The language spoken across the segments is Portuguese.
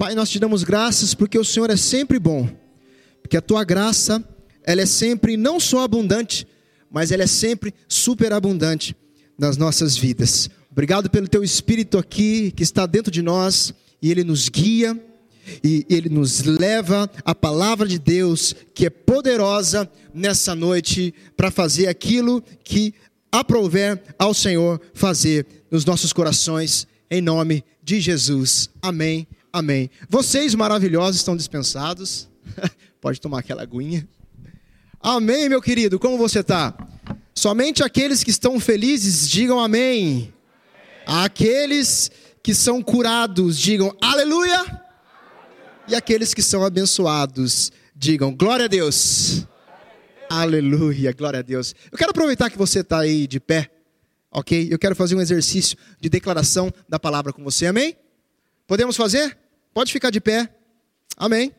Pai, nós te damos graças porque o Senhor é sempre bom, porque a tua graça, ela é sempre não só abundante, mas ela é sempre superabundante nas nossas vidas. Obrigado pelo teu espírito aqui que está dentro de nós e ele nos guia e ele nos leva a palavra de Deus que é poderosa nessa noite para fazer aquilo que aprouver ao Senhor fazer nos nossos corações em nome de Jesus. Amém. Amém. Vocês maravilhosos estão dispensados. Pode tomar aquela aguinha. Amém, meu querido. Como você está? Somente aqueles que estão felizes digam amém. Aqueles que são curados digam aleluia. E aqueles que são abençoados digam glória a Deus. Aleluia, glória a Deus. Eu quero aproveitar que você está aí de pé, ok? Eu quero fazer um exercício de declaração da palavra com você, amém? Podemos fazer? Pode ficar de pé. Amém.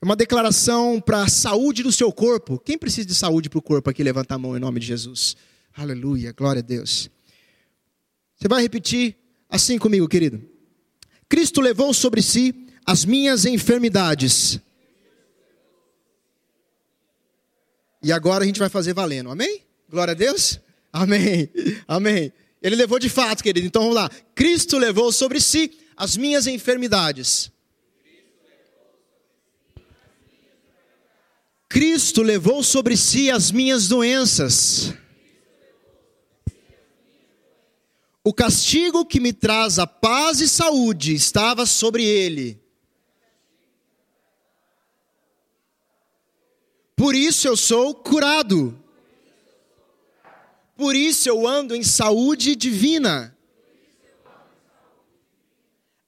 É uma declaração para a saúde do seu corpo. Quem precisa de saúde para o corpo aqui? Levanta a mão em nome de Jesus. Aleluia, glória a Deus. Você vai repetir assim comigo, querido. Cristo levou sobre si as minhas enfermidades. E agora a gente vai fazer valendo, amém? Glória a Deus? Amém, amém. Ele levou de fato, querido. Então vamos lá. Cristo levou sobre si as minhas enfermidades. Cristo levou sobre si as minhas doenças. O castigo que me traz a paz e saúde estava sobre ele. Por isso eu sou curado. Por isso eu ando em saúde divina.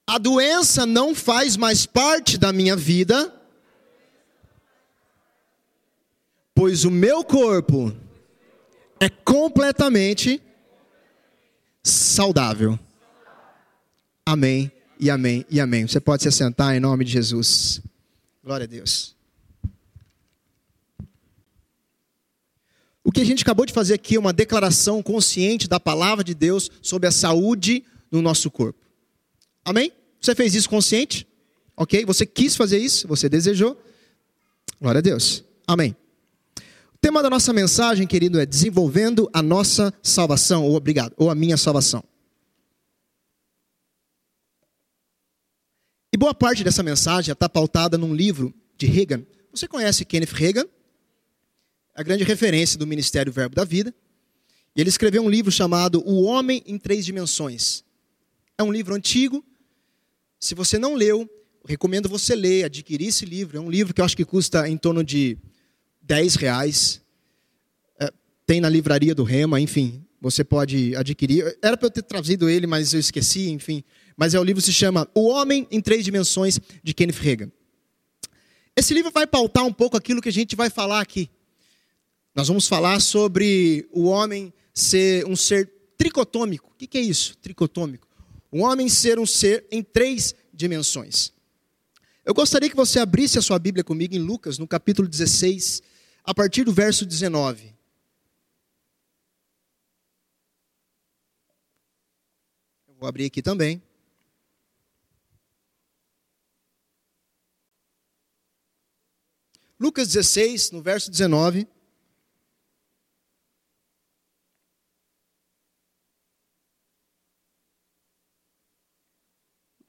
A doença não faz mais parte da minha vida, pois o meu corpo é completamente saudável. Amém e amém e amém. Você pode se assentar em nome de Jesus. Glória a Deus. O que a gente acabou de fazer aqui é uma declaração consciente da palavra de Deus sobre a saúde no nosso corpo. Amém? Você fez isso consciente? Ok? Você quis fazer isso? Você desejou? Glória a Deus. Amém. O tema da nossa mensagem, querido, é desenvolvendo a nossa salvação, ou obrigado, ou a minha salvação. E boa parte dessa mensagem está pautada num livro de Reagan. Você conhece Kenneth Reagan? A grande referência do Ministério Verbo da Vida. E ele escreveu um livro chamado O Homem em Três Dimensões. É um livro antigo, se você não leu, recomendo você ler, adquirir esse livro. É um livro que eu acho que custa em torno de 10 reais. É, tem na livraria do Rema, enfim, você pode adquirir. Era para eu ter trazido ele, mas eu esqueci, enfim. Mas é o livro se chama O Homem em Três Dimensões, de Kenneth Reagan. Esse livro vai pautar um pouco aquilo que a gente vai falar aqui. Nós vamos falar sobre o homem ser um ser tricotômico. O que é isso, tricotômico? Um homem ser um ser em três dimensões. Eu gostaria que você abrisse a sua Bíblia comigo em Lucas, no capítulo 16, a partir do verso 19. Eu vou abrir aqui também. Lucas 16, no verso 19.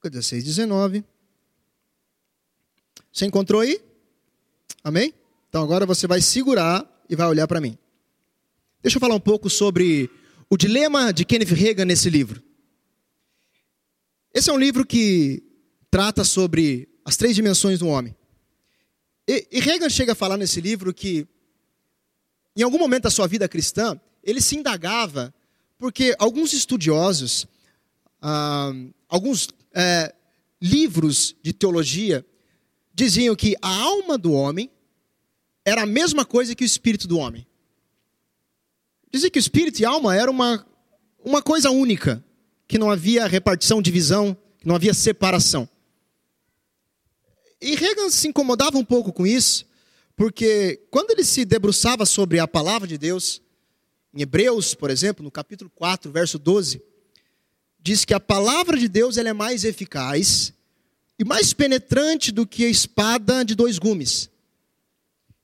Lucas 16, 19. Você encontrou aí? Amém? Então agora você vai segurar e vai olhar para mim. Deixa eu falar um pouco sobre o dilema de Kenneth Reagan nesse livro. Esse é um livro que trata sobre as três dimensões do homem. E, e Reagan chega a falar nesse livro que, em algum momento da sua vida cristã, ele se indagava porque alguns estudiosos, ah, alguns é, livros de teologia diziam que a alma do homem era a mesma coisa que o espírito do homem. Dizia que o espírito e a alma era uma, uma coisa única, que não havia repartição, divisão, que não havia separação. E Reagan se incomodava um pouco com isso, porque quando ele se debruçava sobre a palavra de Deus, em Hebreus, por exemplo, no capítulo 4, verso 12, diz que a palavra de Deus ela é mais eficaz e mais penetrante do que a espada de dois gumes.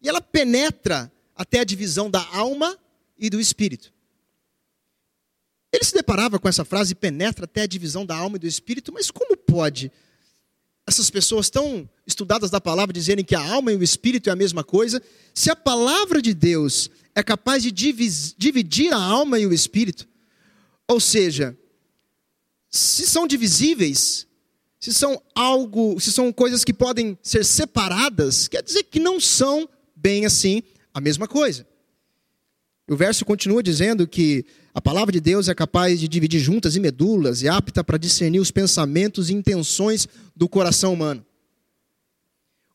E ela penetra até a divisão da alma e do espírito. Ele se deparava com essa frase, penetra até a divisão da alma e do espírito, mas como pode essas pessoas tão estudadas da palavra dizerem que a alma e o espírito é a mesma coisa, se a palavra de Deus é capaz de dividir a alma e o espírito, ou seja, se são divisíveis, se são algo, se são coisas que podem ser separadas, quer dizer que não são bem assim a mesma coisa. O verso continua dizendo que a palavra de Deus é capaz de dividir juntas e medulas e apta para discernir os pensamentos e intenções do coração humano.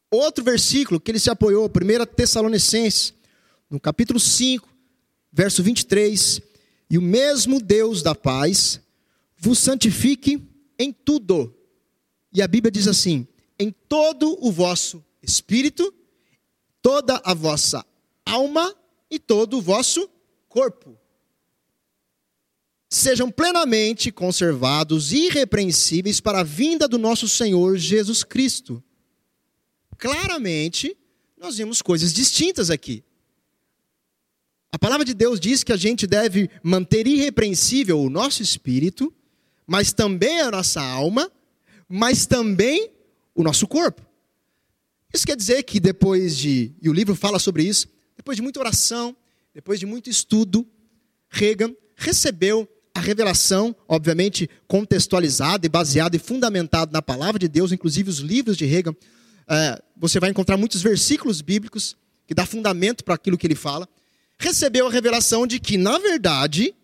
Outro versículo que ele se apoiou, 1 Tessalonicenses, no capítulo 5, verso 23, e o mesmo Deus da paz vos santifique em tudo. E a Bíblia diz assim: em todo o vosso espírito, toda a vossa alma e todo o vosso corpo. Sejam plenamente conservados, irrepreensíveis para a vinda do nosso Senhor Jesus Cristo. Claramente, nós vemos coisas distintas aqui. A palavra de Deus diz que a gente deve manter irrepreensível o nosso espírito, mas também a nossa alma, mas também o nosso corpo. Isso quer dizer que depois de, e o livro fala sobre isso, depois de muita oração, depois de muito estudo, Reagan recebeu a revelação, obviamente contextualizada e baseada e fundamentada na palavra de Deus, inclusive os livros de Reagan. É, você vai encontrar muitos versículos bíblicos que dá fundamento para aquilo que ele fala. Recebeu a revelação de que, na verdade,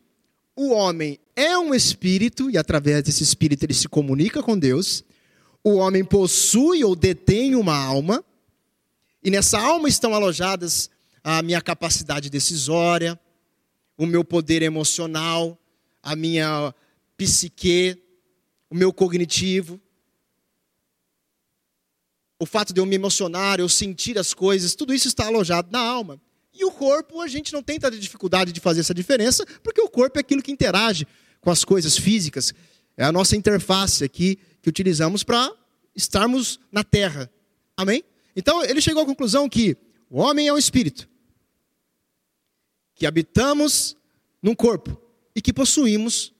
o homem é um espírito e através desse espírito ele se comunica com Deus. O homem possui ou detém uma alma e nessa alma estão alojadas a minha capacidade decisória, o meu poder emocional, a minha psique, o meu cognitivo. O fato de eu me emocionar, eu sentir as coisas, tudo isso está alojado na alma. E o corpo, a gente não tem tanta dificuldade de fazer essa diferença, porque o corpo é aquilo que interage com as coisas físicas. É a nossa interface aqui que utilizamos para estarmos na terra. Amém? Então, ele chegou à conclusão que o homem é um espírito, que habitamos num corpo e que possuímos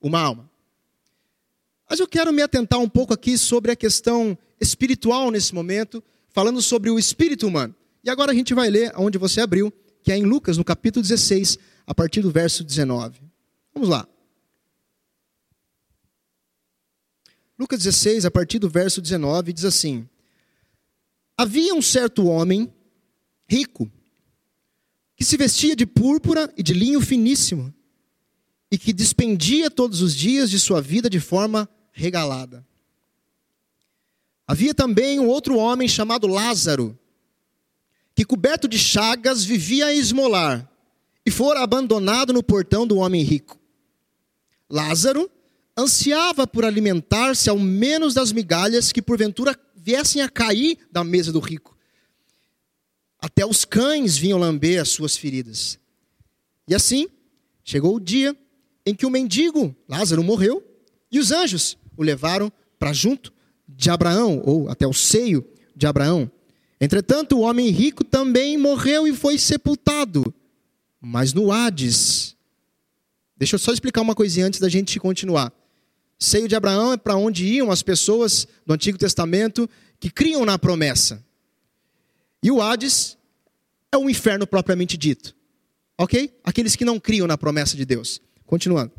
uma alma. Mas eu quero me atentar um pouco aqui sobre a questão espiritual nesse momento, falando sobre o espírito humano. E agora a gente vai ler onde você abriu, que é em Lucas, no capítulo 16, a partir do verso 19. Vamos lá. Lucas 16, a partir do verso 19, diz assim: Havia um certo homem rico que se vestia de púrpura e de linho finíssimo e que despendia todos os dias de sua vida de forma regalada. Havia também um outro homem chamado Lázaro, que coberto de chagas vivia a esmolar e fora abandonado no portão do homem rico. Lázaro ansiava por alimentar-se ao menos das migalhas que porventura viessem a cair da mesa do rico. Até os cães vinham lamber as suas feridas. E assim, chegou o dia em que o mendigo Lázaro morreu e os anjos o levaram para junto de Abraão, ou até o seio de Abraão. Entretanto, o homem rico também morreu e foi sepultado, mas no Hades. Deixa eu só explicar uma coisinha antes da gente continuar. Seio de Abraão é para onde iam as pessoas do Antigo Testamento que criam na promessa. E o Hades é o inferno propriamente dito. Ok? Aqueles que não criam na promessa de Deus. Continuando.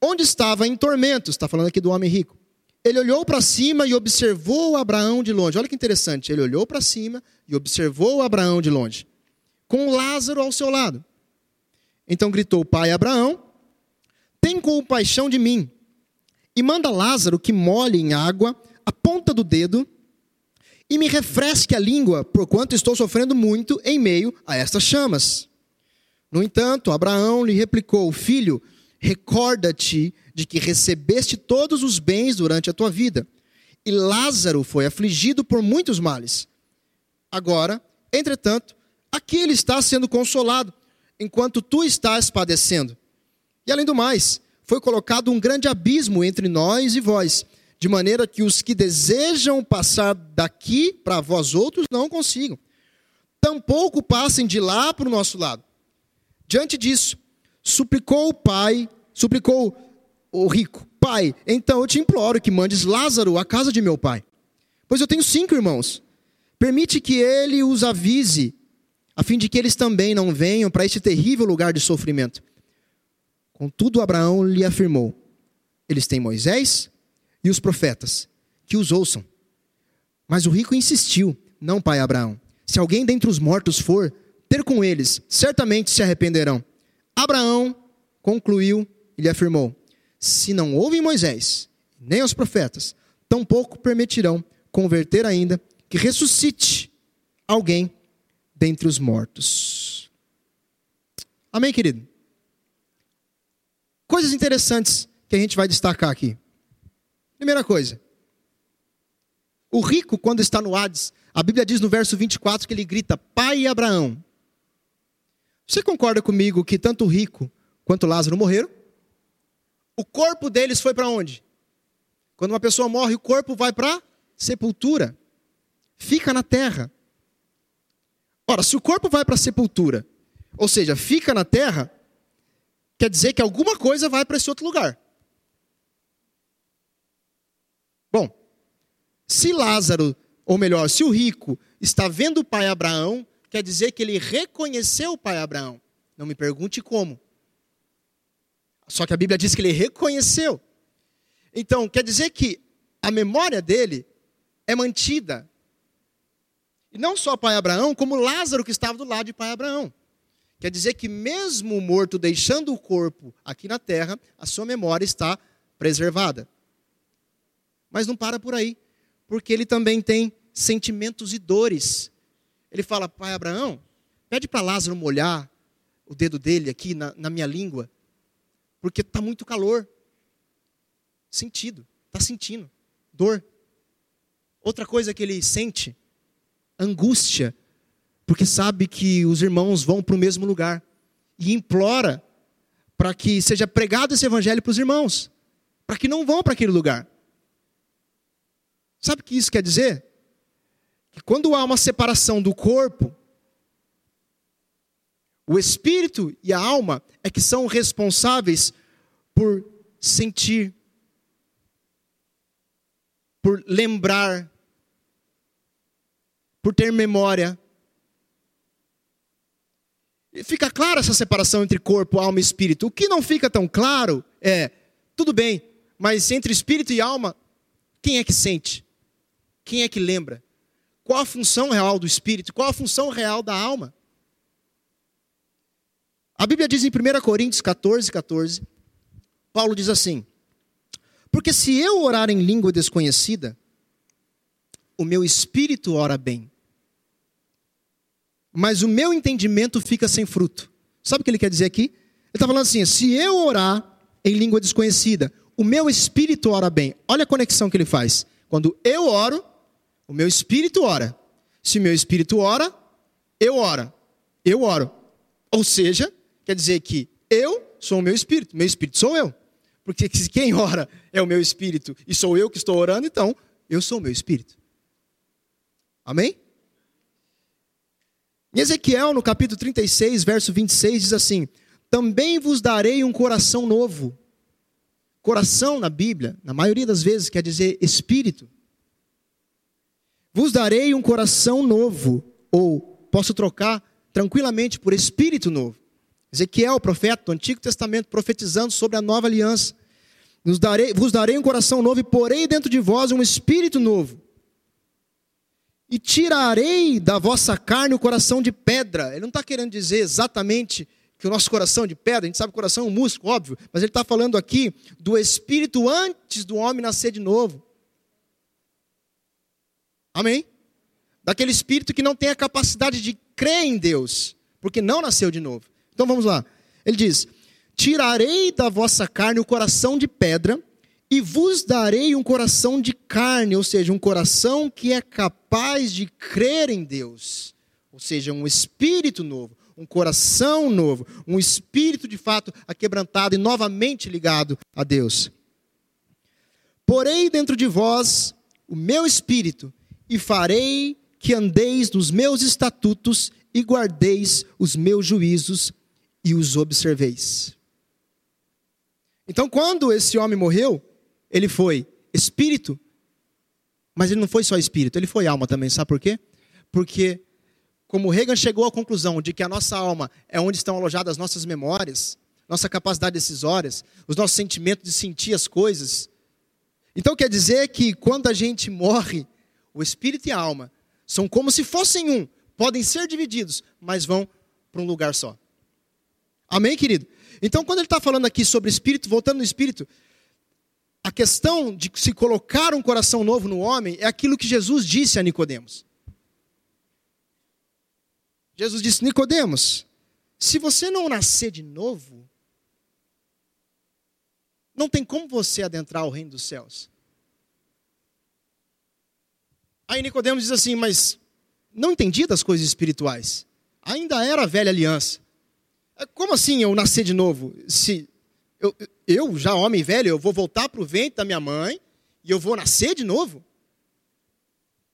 Onde estava em tormentos, está falando aqui do homem rico. Ele olhou para cima e observou Abraão de longe. Olha que interessante. Ele olhou para cima e observou Abraão de longe, com Lázaro ao seu lado. Então gritou: Pai Abraão, tem compaixão de mim e manda Lázaro que molhe em água a ponta do dedo e me refresque a língua, porquanto estou sofrendo muito em meio a estas chamas. No entanto, Abraão lhe replicou: Filho, recorda-te de que recebeste todos os bens durante a tua vida, e Lázaro foi afligido por muitos males. Agora, entretanto, aqui ele está sendo consolado, enquanto tu estás padecendo. E além do mais, foi colocado um grande abismo entre nós e vós de maneira que os que desejam passar daqui para vós outros não consigam. Tampouco passem de lá para o nosso lado. Diante disso, suplicou o pai, suplicou o rico: Pai, então eu te imploro que mandes Lázaro à casa de meu pai, pois eu tenho cinco irmãos. Permite que ele os avise, a fim de que eles também não venham para este terrível lugar de sofrimento. Contudo, Abraão lhe afirmou: Eles têm Moisés e os profetas, que os ouçam. Mas o rico insistiu: Não, pai Abraão. Se alguém dentre os mortos for, ter com eles, certamente se arrependerão. Abraão concluiu e lhe afirmou: Se não ouvem Moisés, nem os profetas, tampouco permitirão converter ainda que ressuscite alguém dentre os mortos. Amém, querido? Coisas interessantes que a gente vai destacar aqui. Primeira coisa. O rico, quando está no Hades, a Bíblia diz no verso 24 que ele grita: Pai Abraão. Você concorda comigo que tanto o rico quanto Lázaro morreram? O corpo deles foi para onde? Quando uma pessoa morre, o corpo vai para sepultura. Fica na terra. Ora, se o corpo vai para a sepultura, ou seja, fica na terra, quer dizer que alguma coisa vai para esse outro lugar. Bom, se Lázaro, ou melhor, se o rico está vendo o pai Abraão, quer dizer que ele reconheceu o pai Abraão. Não me pergunte como. Só que a Bíblia diz que ele reconheceu. Então, quer dizer que a memória dele é mantida. E não só pai Abraão, como Lázaro que estava do lado de pai Abraão. Quer dizer que mesmo morto deixando o corpo aqui na terra, a sua memória está preservada. Mas não para por aí, porque ele também tem sentimentos e dores. Ele fala, pai Abraão, pede para Lázaro molhar o dedo dele aqui na, na minha língua, porque está muito calor. Sentido, está sentindo, dor. Outra coisa que ele sente, angústia, porque sabe que os irmãos vão para o mesmo lugar e implora para que seja pregado esse evangelho para os irmãos, para que não vão para aquele lugar. Sabe o que isso quer dizer? Que quando há uma separação do corpo, o espírito e a alma é que são responsáveis por sentir, por lembrar, por ter memória. Fica clara essa separação entre corpo, alma e espírito. O que não fica tão claro é, tudo bem, mas entre espírito e alma, quem é que sente? Quem é que lembra? Qual a função real do espírito? Qual a função real da alma? A Bíblia diz em 1 Coríntios 14, 14, Paulo diz assim: Porque se eu orar em língua desconhecida, o meu espírito ora bem, mas o meu entendimento fica sem fruto. Sabe o que ele quer dizer aqui? Ele está falando assim: se eu orar em língua desconhecida, o meu espírito ora bem. Olha a conexão que ele faz. Quando eu oro, o meu espírito ora. Se meu espírito ora, eu oro. Eu oro. Ou seja, quer dizer que eu sou o meu espírito, meu espírito sou eu. Porque se quem ora é o meu espírito e sou eu que estou orando, então eu sou o meu espírito. Amém? Em Ezequiel, no capítulo 36, verso 26, diz assim: Também vos darei um coração novo. Coração na Bíblia, na maioria das vezes, quer dizer espírito. Vos darei um coração novo, ou posso trocar tranquilamente por espírito novo. Ezequiel, profeta do Antigo Testamento, profetizando sobre a nova aliança. Darei, vos darei um coração novo e porei dentro de vós um espírito novo. E tirarei da vossa carne o coração de pedra. Ele não está querendo dizer exatamente que o nosso coração é de pedra, a gente sabe que o coração é um músculo, óbvio, mas ele está falando aqui do espírito antes do homem nascer de novo. Amém? Daquele espírito que não tem a capacidade de crer em Deus, porque não nasceu de novo. Então vamos lá. Ele diz: Tirarei da vossa carne o coração de pedra e vos darei um coração de carne, ou seja, um coração que é capaz de crer em Deus. Ou seja, um espírito novo, um coração novo, um espírito de fato aquebrantado e novamente ligado a Deus. porei dentro de vós o meu espírito e farei que andeis nos meus estatutos e guardeis os meus juízos e os observeis. Então, quando esse homem morreu, ele foi espírito, mas ele não foi só espírito, ele foi alma também. Sabe por quê? Porque, como Reagan chegou à conclusão de que a nossa alma é onde estão alojadas as nossas memórias, nossa capacidade decisórias, os nossos sentimentos de sentir as coisas. Então quer dizer que quando a gente morre, o espírito e a alma são como se fossem um, podem ser divididos, mas vão para um lugar só. Amém, querido? Então, quando ele está falando aqui sobre espírito, voltando no espírito, a questão de se colocar um coração novo no homem é aquilo que Jesus disse a Nicodemos. Jesus disse: Nicodemos, se você não nascer de novo, não tem como você adentrar o reino dos céus. Aí Nicodemos diz assim, mas não entendi das coisas espirituais. Ainda era a velha aliança. Como assim eu nascer de novo? Se eu, eu já homem velho, eu vou voltar para o ventre da minha mãe e eu vou nascer de novo?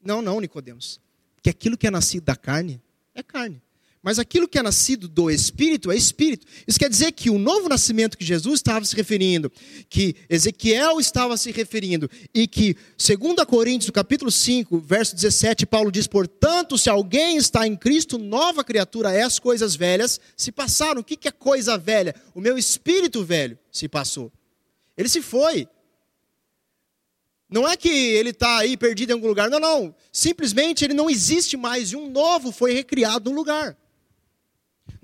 Não, não, Nicodemos. Porque aquilo que é nascido da carne é carne. Mas aquilo que é nascido do Espírito é Espírito. Isso quer dizer que o novo nascimento que Jesus estava se referindo, que Ezequiel estava se referindo, e que, segundo a Coríntios, capítulo 5, verso 17, Paulo diz, portanto, se alguém está em Cristo, nova criatura é, as coisas velhas se passaram. O que é coisa velha? O meu espírito velho se passou. Ele se foi. Não é que ele está aí perdido em algum lugar, não, não. Simplesmente ele não existe mais e um novo foi recriado no lugar.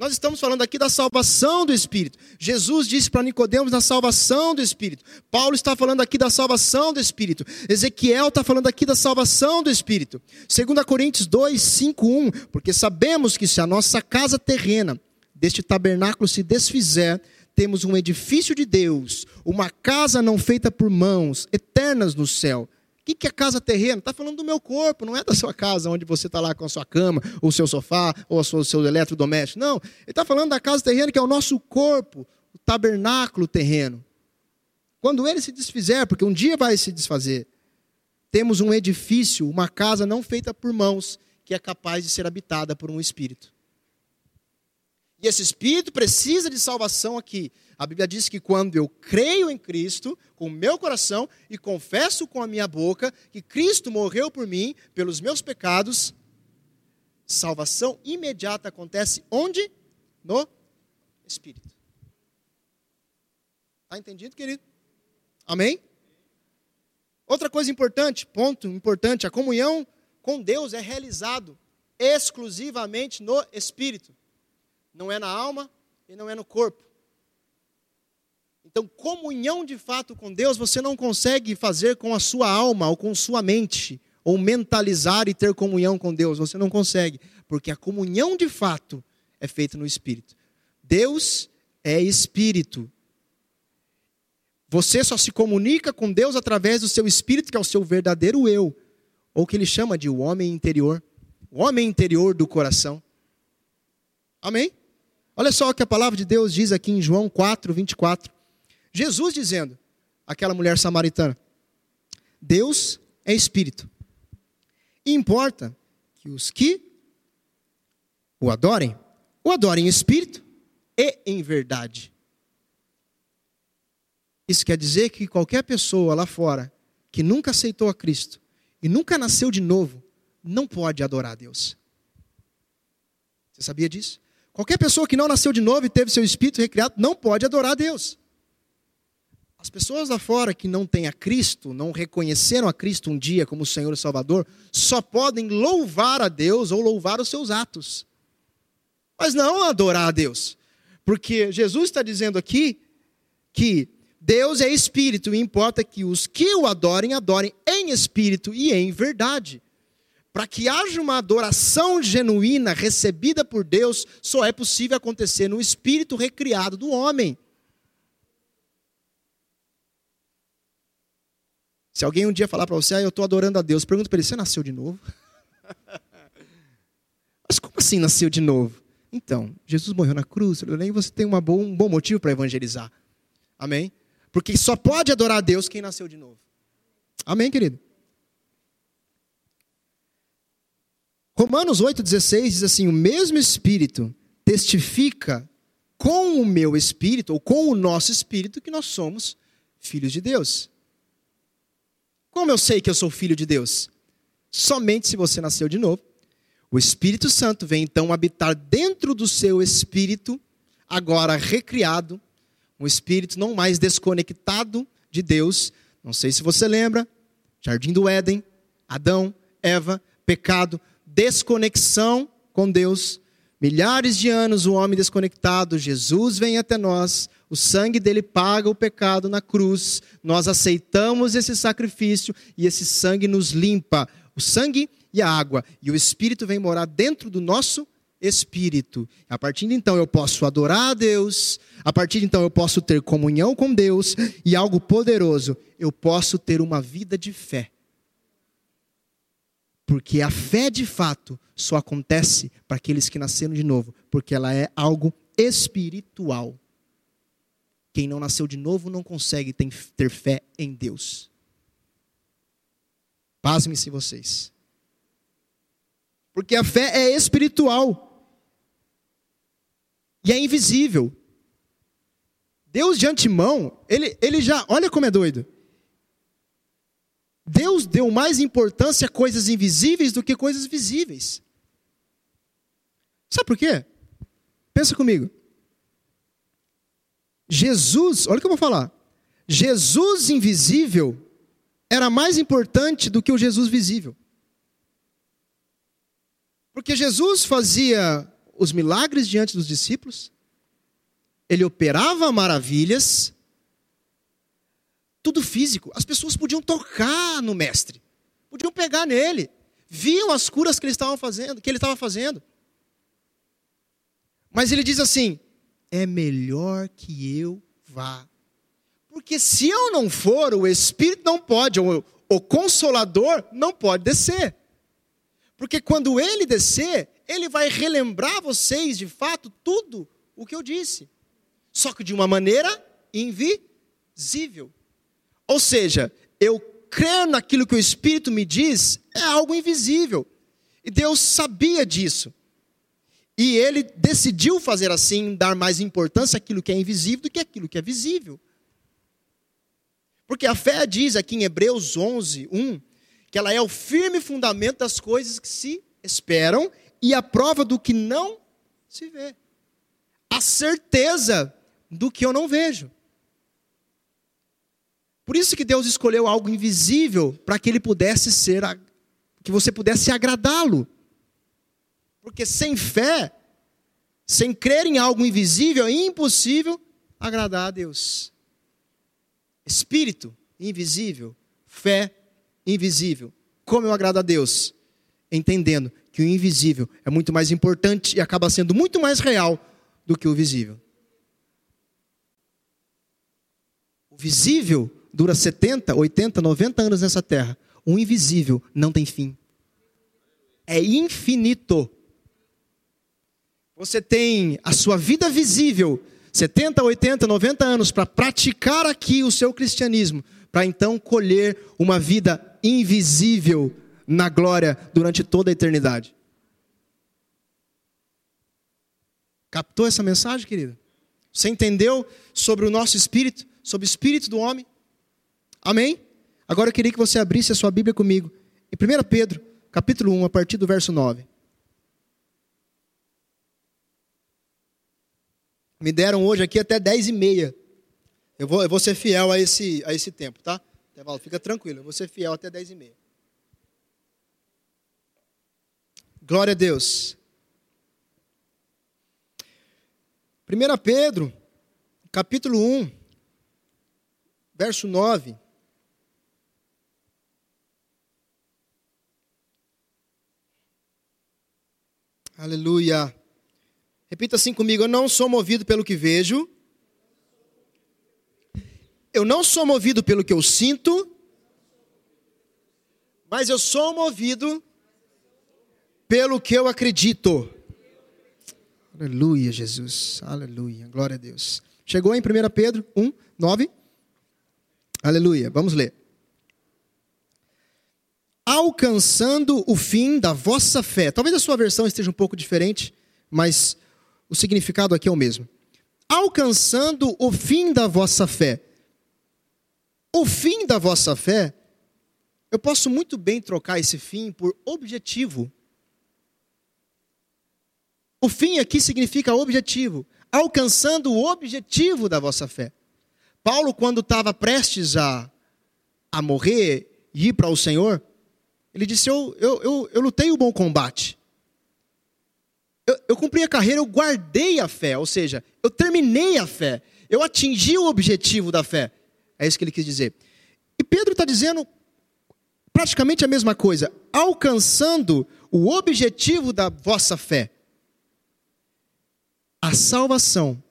Nós estamos falando aqui da salvação do Espírito. Jesus disse para Nicodemos da salvação do Espírito. Paulo está falando aqui da salvação do Espírito. Ezequiel está falando aqui da salvação do Espírito. 2 Coríntios 2, 5, 1. Porque sabemos que se a nossa casa terrena deste tabernáculo se desfizer, temos um edifício de Deus, uma casa não feita por mãos, eternas no céu que, que é casa terrena? Está falando do meu corpo, não é da sua casa, onde você está lá com a sua cama, ou o seu sofá, ou o seu eletrodoméstico. Não, ele está falando da casa terrena, que é o nosso corpo, o tabernáculo terreno. Quando ele se desfizer, porque um dia vai se desfazer, temos um edifício, uma casa não feita por mãos, que é capaz de ser habitada por um espírito. E esse espírito precisa de salvação aqui. A Bíblia diz que quando eu creio em Cristo com o meu coração e confesso com a minha boca que Cristo morreu por mim, pelos meus pecados, salvação imediata acontece onde? No Espírito. Está entendido, querido? Amém? Outra coisa importante, ponto importante, a comunhão com Deus é realizado exclusivamente no Espírito não é na alma e não é no corpo. Então, comunhão de fato com Deus você não consegue fazer com a sua alma ou com sua mente, ou mentalizar e ter comunhão com Deus. Você não consegue, porque a comunhão de fato é feita no Espírito. Deus é Espírito. Você só se comunica com Deus através do seu Espírito, que é o seu verdadeiro eu, ou que ele chama de o homem interior, o homem interior do coração. Amém? Olha só o que a palavra de Deus diz aqui em João 4, 24. Jesus dizendo, aquela mulher samaritana: Deus é espírito. E importa que os que o adorem, o adorem em espírito e em verdade. Isso quer dizer que qualquer pessoa lá fora que nunca aceitou a Cristo e nunca nasceu de novo, não pode adorar a Deus. Você sabia disso? Qualquer pessoa que não nasceu de novo e teve seu espírito recriado não pode adorar a Deus. As pessoas lá fora que não têm a Cristo, não reconheceram a Cristo um dia como Senhor e Salvador, só podem louvar a Deus ou louvar os seus atos. Mas não adorar a Deus. Porque Jesus está dizendo aqui que Deus é espírito e importa que os que o adorem, adorem em espírito e em verdade. Para que haja uma adoração genuína recebida por Deus, só é possível acontecer no espírito recriado do homem. Se alguém um dia falar para você, ah, eu estou adorando a Deus, pergunta para ele: você nasceu de novo? Mas como assim nasceu de novo? Então, Jesus morreu na cruz, e você tem uma boa, um bom motivo para evangelizar. Amém? Porque só pode adorar a Deus quem nasceu de novo. Amém, querido? Romanos 8,16 diz assim: O mesmo Espírito testifica com o meu espírito, ou com o nosso espírito, que nós somos filhos de Deus. Como eu sei que eu sou filho de Deus? Somente se você nasceu de novo. O Espírito Santo vem então habitar dentro do seu espírito, agora recriado, um espírito não mais desconectado de Deus. Não sei se você lembra, Jardim do Éden, Adão, Eva, pecado, desconexão com Deus. Milhares de anos o homem desconectado, Jesus vem até nós, o sangue dele paga o pecado na cruz, nós aceitamos esse sacrifício e esse sangue nos limpa. O sangue e a água, e o Espírito vem morar dentro do nosso espírito. A partir de então eu posso adorar a Deus, a partir de então eu posso ter comunhão com Deus e algo poderoso, eu posso ter uma vida de fé. Porque a fé de fato só acontece para aqueles que nasceram de novo, porque ela é algo espiritual. Quem não nasceu de novo não consegue ter fé em Deus. Pasmem-se vocês. Porque a fé é espiritual. E é invisível. Deus de antemão, ele, ele já, olha como é doido. Deus deu mais importância a coisas invisíveis do que coisas visíveis. Sabe por quê? Pensa comigo. Jesus, olha o que eu vou falar. Jesus invisível era mais importante do que o Jesus visível. Porque Jesus fazia os milagres diante dos discípulos, ele operava maravilhas, tudo físico. As pessoas podiam tocar no mestre, podiam pegar nele, viam as curas que ele estava fazendo, que ele estava fazendo. Mas ele diz assim: é melhor que eu vá. Porque se eu não for, o Espírito não pode, ou o Consolador não pode descer. Porque quando ele descer, ele vai relembrar vocês, de fato, tudo o que eu disse. Só que de uma maneira invisível. Ou seja, eu crer naquilo que o Espírito me diz é algo invisível. E Deus sabia disso. E ele decidiu fazer assim, dar mais importância àquilo que é invisível do que àquilo que é visível. Porque a fé diz aqui em Hebreus 11, 1, que ela é o firme fundamento das coisas que se esperam e a prova do que não se vê. A certeza do que eu não vejo. Por isso que Deus escolheu algo invisível para que ele pudesse ser que você pudesse agradá-lo. Porque sem fé, sem crer em algo invisível, é impossível agradar a Deus. Espírito invisível, fé invisível. Como eu agrado a Deus? Entendendo que o invisível é muito mais importante e acaba sendo muito mais real do que o visível. O visível dura 70, 80, 90 anos nessa terra. O invisível não tem fim. É infinito. Você tem a sua vida visível, 70, 80, 90 anos, para praticar aqui o seu cristianismo, para então colher uma vida invisível na glória durante toda a eternidade. Captou essa mensagem, querido? Você entendeu sobre o nosso espírito, sobre o espírito do homem? Amém? Agora eu queria que você abrisse a sua Bíblia comigo. Em 1 Pedro, capítulo 1, a partir do verso 9. Me deram hoje aqui até 10 e meia. Eu vou, eu vou ser fiel a esse, a esse tempo, tá? Fica tranquilo, eu vou ser fiel até 10 e meia. Glória a Deus. 1 Pedro, capítulo 1, verso 9. Aleluia. Repita assim comigo: Eu não sou movido pelo que vejo. Eu não sou movido pelo que eu sinto. Mas eu sou movido pelo que eu acredito. Aleluia, Jesus. Aleluia. Glória a Deus. Chegou em 1 Pedro 1, 9. Aleluia. Vamos ler. Alcançando o fim da vossa fé. Talvez a sua versão esteja um pouco diferente, mas o significado aqui é o mesmo. Alcançando o fim da vossa fé. O fim da vossa fé, eu posso muito bem trocar esse fim por objetivo. O fim aqui significa objetivo, alcançando o objetivo da vossa fé. Paulo, quando estava prestes a, a morrer e ir para o Senhor, ele disse: eu, eu, eu, eu lutei o bom combate. Eu, eu cumpri a carreira, eu guardei a fé, ou seja, eu terminei a fé, eu atingi o objetivo da fé. É isso que ele quis dizer. E Pedro está dizendo praticamente a mesma coisa, alcançando o objetivo da vossa fé a salvação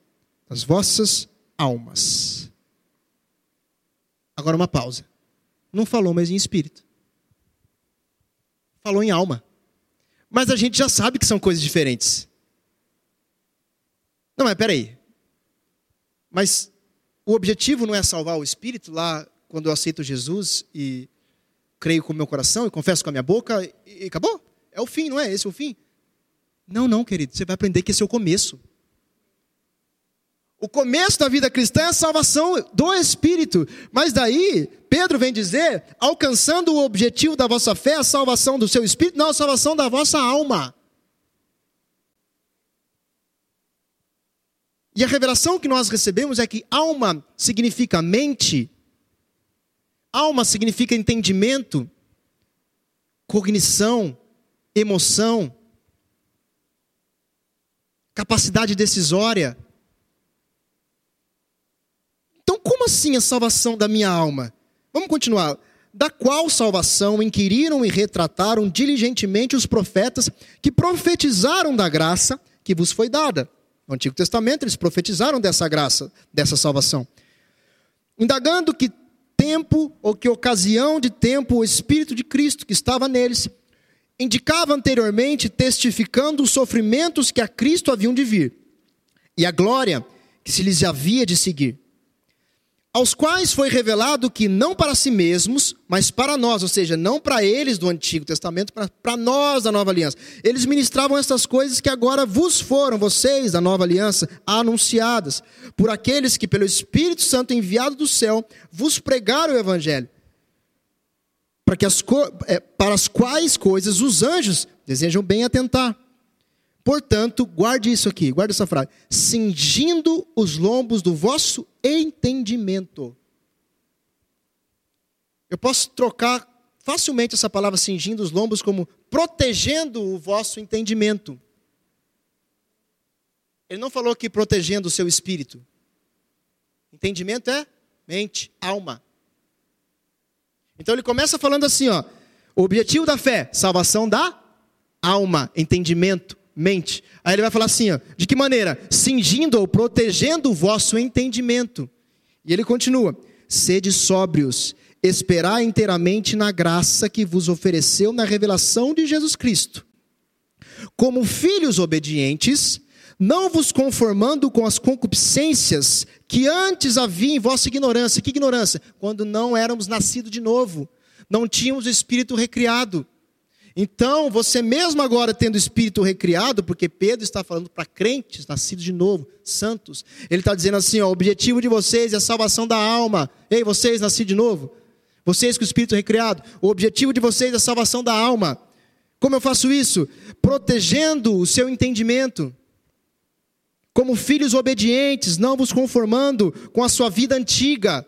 das vossas almas. Agora uma pausa. Não falou mais em espírito. Falou em alma. Mas a gente já sabe que são coisas diferentes. Não, mas peraí. Mas o objetivo não é salvar o espírito lá quando eu aceito Jesus e creio com o meu coração e confesso com a minha boca e acabou? É o fim, não é? Esse é o fim? Não, não, querido. Você vai aprender que esse é o começo. O começo da vida cristã é a salvação do Espírito. Mas daí, Pedro vem dizer, alcançando o objetivo da vossa fé, a salvação do seu espírito, não a salvação da vossa alma. E a revelação que nós recebemos é que alma significa mente, alma significa entendimento, cognição, emoção, capacidade decisória. Como assim a salvação da minha alma? Vamos continuar. Da qual salvação inquiriram e retrataram diligentemente os profetas que profetizaram da graça que vos foi dada. No Antigo Testamento, eles profetizaram dessa graça, dessa salvação. Indagando que tempo ou que ocasião de tempo o Espírito de Cristo que estava neles indicava anteriormente, testificando os sofrimentos que a Cristo haviam de vir e a glória que se lhes havia de seguir aos quais foi revelado que não para si mesmos, mas para nós, ou seja, não para eles do Antigo Testamento, para nós da Nova Aliança. Eles ministravam essas coisas que agora vos foram, vocês da Nova Aliança, anunciadas, por aqueles que, pelo Espírito Santo enviado do céu, vos pregaram o Evangelho. Para, que as, é, para as quais coisas os anjos desejam bem atentar. Portanto, guarde isso aqui, guarde essa frase: cingindo os lombos do vosso entendimento. Eu posso trocar facilmente essa palavra cingindo os lombos como protegendo o vosso entendimento. Ele não falou que protegendo o seu espírito. Entendimento é mente, alma. Então ele começa falando assim, ó: o objetivo da fé, salvação da alma, entendimento mente. Aí ele vai falar assim: ó, de que maneira? Cingindo ou protegendo o vosso entendimento. E ele continua: sede sóbrios, esperar inteiramente na graça que vos ofereceu na revelação de Jesus Cristo. Como filhos obedientes, não vos conformando com as concupiscências que antes havia em vossa ignorância. Que ignorância? Quando não éramos nascidos de novo, não tínhamos o espírito recriado. Então, você mesmo agora tendo o espírito recriado, porque Pedro está falando para crentes, nascidos de novo, santos, ele está dizendo assim: ó, o objetivo de vocês é a salvação da alma. Ei, vocês nascidos de novo, vocês com o espírito recriado, o objetivo de vocês é a salvação da alma. Como eu faço isso? Protegendo o seu entendimento. Como filhos obedientes, não vos conformando com a sua vida antiga.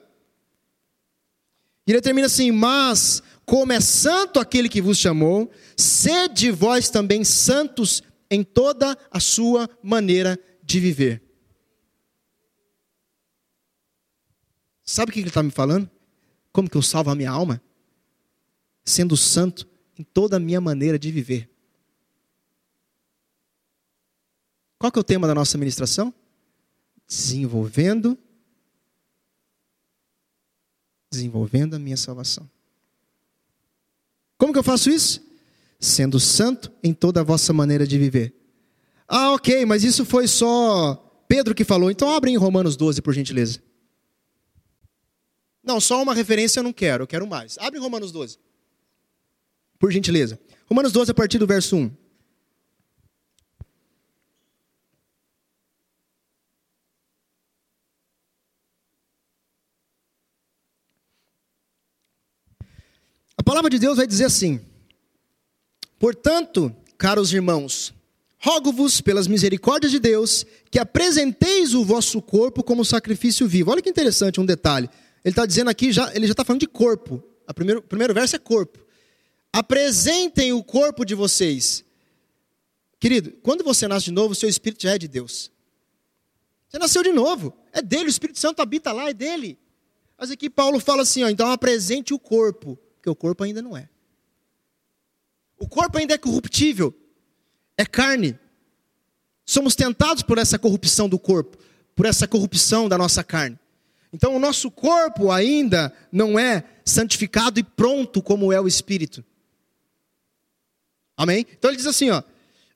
E ele termina assim: mas como é santo aquele que vos chamou, sede vós também santos em toda a sua maneira de viver. Sabe o que ele está me falando? Como que eu salvo a minha alma? Sendo santo em toda a minha maneira de viver. Qual que é o tema da nossa ministração? Desenvolvendo desenvolvendo a minha salvação. Como que eu faço isso? Sendo santo em toda a vossa maneira de viver. Ah, ok, mas isso foi só Pedro que falou. Então abre em Romanos 12, por gentileza. Não, só uma referência eu não quero, eu quero mais. Abre em Romanos 12. por gentileza. Romanos 12, a partir do verso 1. Palavra de Deus vai dizer assim: Portanto, caros irmãos, rogo-vos pelas misericórdias de Deus que apresenteis o vosso corpo como sacrifício vivo. Olha que interessante um detalhe. Ele está dizendo aqui, já, ele já está falando de corpo. O primeiro, primeiro verso é corpo. Apresentem o corpo de vocês. Querido, quando você nasce de novo, o seu espírito já é de Deus. Você nasceu de novo. É dele, o Espírito Santo habita lá, é dele. Mas aqui Paulo fala assim, ó, então apresente o corpo porque o corpo ainda não é. O corpo ainda é corruptível, é carne. Somos tentados por essa corrupção do corpo, por essa corrupção da nossa carne. Então, o nosso corpo ainda não é santificado e pronto como é o espírito. Amém? Então ele diz assim, ó: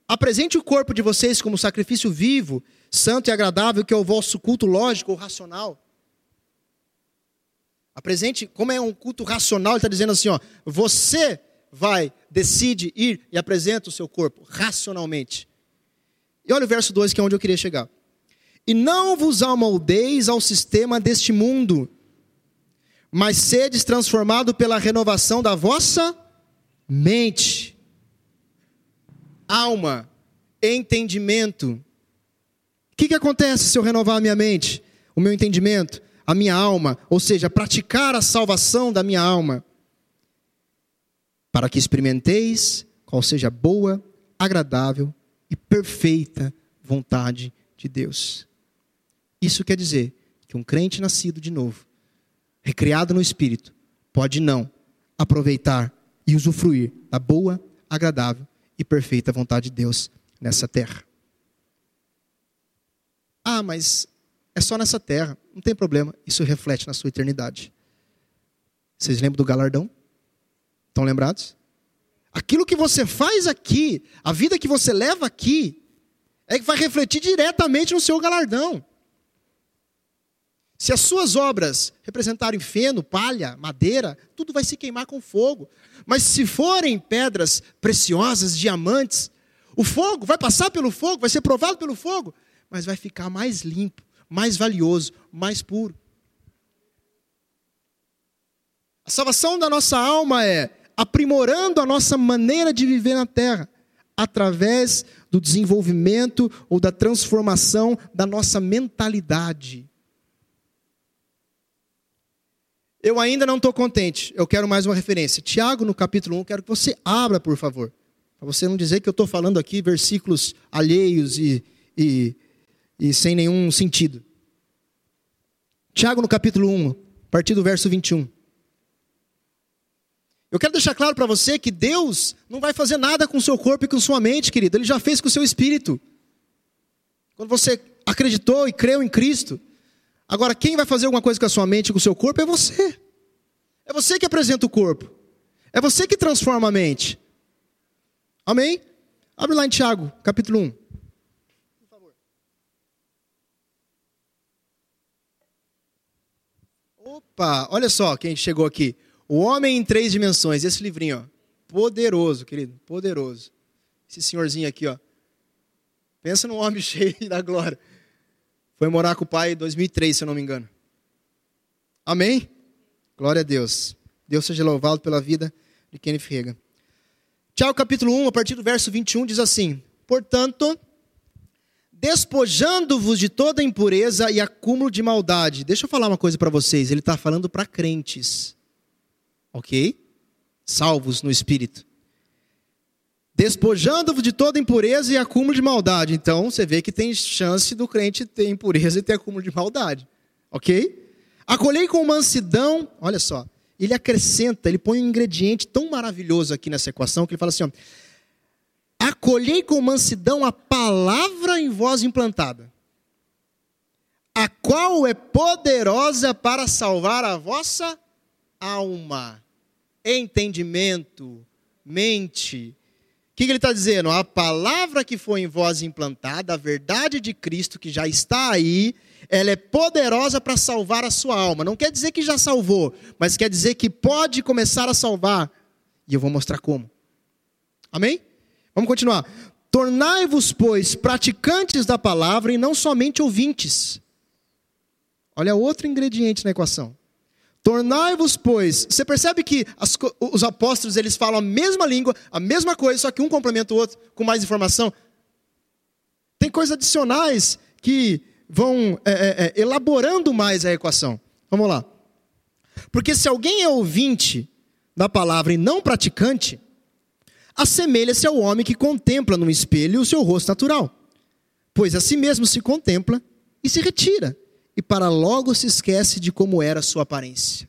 Apresente o corpo de vocês como sacrifício vivo, santo e agradável, que é o vosso culto lógico ou racional. Apresente, como é um culto racional, ele está dizendo assim: ó, você vai, decide ir e apresenta o seu corpo racionalmente. E olha o verso 2, que é onde eu queria chegar. E não vos amoldeis ao sistema deste mundo, mas sedes transformado pela renovação da vossa mente, alma, entendimento. O que, que acontece se eu renovar a minha mente, o meu entendimento? A minha alma, ou seja, praticar a salvação da minha alma, para que experimenteis qual seja a boa, agradável e perfeita vontade de Deus. Isso quer dizer que um crente nascido de novo, recriado no Espírito, pode não aproveitar e usufruir da boa, agradável e perfeita vontade de Deus nessa terra. Ah, mas é só nessa terra, não tem problema, isso reflete na sua eternidade. Vocês lembram do galardão? Estão lembrados? Aquilo que você faz aqui, a vida que você leva aqui, é que vai refletir diretamente no seu galardão. Se as suas obras representarem feno, palha, madeira, tudo vai se queimar com fogo. Mas se forem pedras preciosas, diamantes, o fogo vai passar pelo fogo, vai ser provado pelo fogo, mas vai ficar mais limpo, mais valioso, mais puro. A salvação da nossa alma é aprimorando a nossa maneira de viver na terra, através do desenvolvimento ou da transformação da nossa mentalidade. Eu ainda não estou contente, eu quero mais uma referência. Tiago, no capítulo 1, quero que você abra, por favor. Para você não dizer que eu estou falando aqui versículos alheios e, e e sem nenhum sentido. Tiago, no capítulo 1, a partir do verso 21. Eu quero deixar claro para você que Deus não vai fazer nada com o seu corpo e com sua mente, querido. Ele já fez com o seu espírito. Quando você acreditou e creu em Cristo. Agora, quem vai fazer alguma coisa com a sua mente e com o seu corpo é você. É você que apresenta o corpo. É você que transforma a mente. Amém? Abre lá em Tiago, capítulo 1. Opa, olha só quem chegou aqui. O Homem em Três Dimensões, esse livrinho, ó. Poderoso, querido, poderoso. Esse senhorzinho aqui, ó. Pensa num homem cheio da glória. Foi morar com o pai em 2003, se eu não me engano. Amém? Glória a Deus. Deus seja louvado pela vida de Kenneth Reagan. Tiago capítulo 1, a partir do verso 21, diz assim: Portanto, despojando-vos de toda impureza e acúmulo de maldade. Deixa eu falar uma coisa para vocês. Ele está falando para crentes, ok? Salvos no espírito. Despojando-vos de toda impureza e acúmulo de maldade. Então, você vê que tem chance do crente ter impureza e ter acúmulo de maldade, ok? Acolhei com mansidão, olha só, ele acrescenta, ele põe um ingrediente tão maravilhoso aqui nessa equação que ele fala assim: ó, acolhei com mansidão a palavra em voz implantada, a qual é poderosa para salvar a vossa alma, entendimento, mente. O que, que ele está dizendo? A palavra que foi em voz implantada, a verdade de Cristo que já está aí, ela é poderosa para salvar a sua alma. Não quer dizer que já salvou, mas quer dizer que pode começar a salvar. E eu vou mostrar como. Amém? Vamos continuar. Tornai-vos, pois, praticantes da palavra e não somente ouvintes. Olha outro ingrediente na equação. Tornai-vos, pois. Você percebe que as, os apóstolos eles falam a mesma língua, a mesma coisa, só que um complementa o outro com mais informação. Tem coisas adicionais que vão é, é, é, elaborando mais a equação. Vamos lá. Porque se alguém é ouvinte da palavra e não praticante, assemelha-se ao homem que contempla no espelho o seu rosto natural, pois a si mesmo se contempla e se retira, e para logo se esquece de como era sua aparência.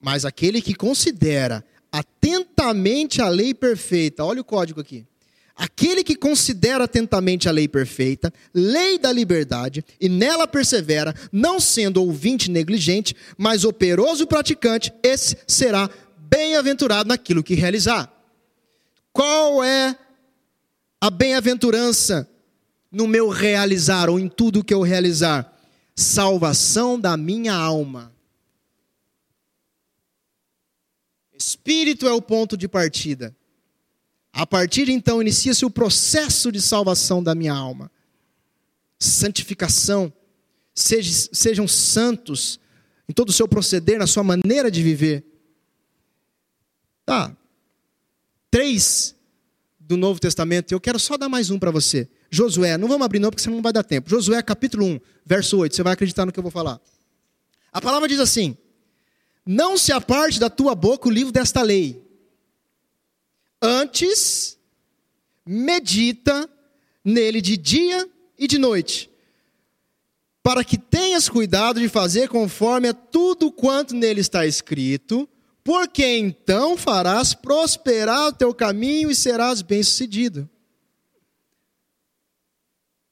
Mas aquele que considera atentamente a lei perfeita, olha o código aqui. Aquele que considera atentamente a lei perfeita, lei da liberdade, e nela persevera, não sendo ouvinte negligente, mas operoso praticante, esse será bem-aventurado naquilo que realizar. Qual é a bem-aventurança no meu realizar ou em tudo que eu realizar? Salvação da minha alma. Espírito é o ponto de partida. A partir de então inicia-se o processo de salvação da minha alma. Santificação. Sejam, sejam santos em todo o seu proceder, na sua maneira de viver. Tá. Três do Novo Testamento, eu quero só dar mais um para você. Josué, não vamos abrir não, porque senão não vai dar tempo. Josué, capítulo 1, verso 8, você vai acreditar no que eu vou falar. A palavra diz assim: Não se aparte da tua boca o livro desta lei, Antes, medita nele de dia e de noite, para que tenhas cuidado de fazer conforme a tudo quanto nele está escrito, porque então farás prosperar o teu caminho e serás bem-sucedido.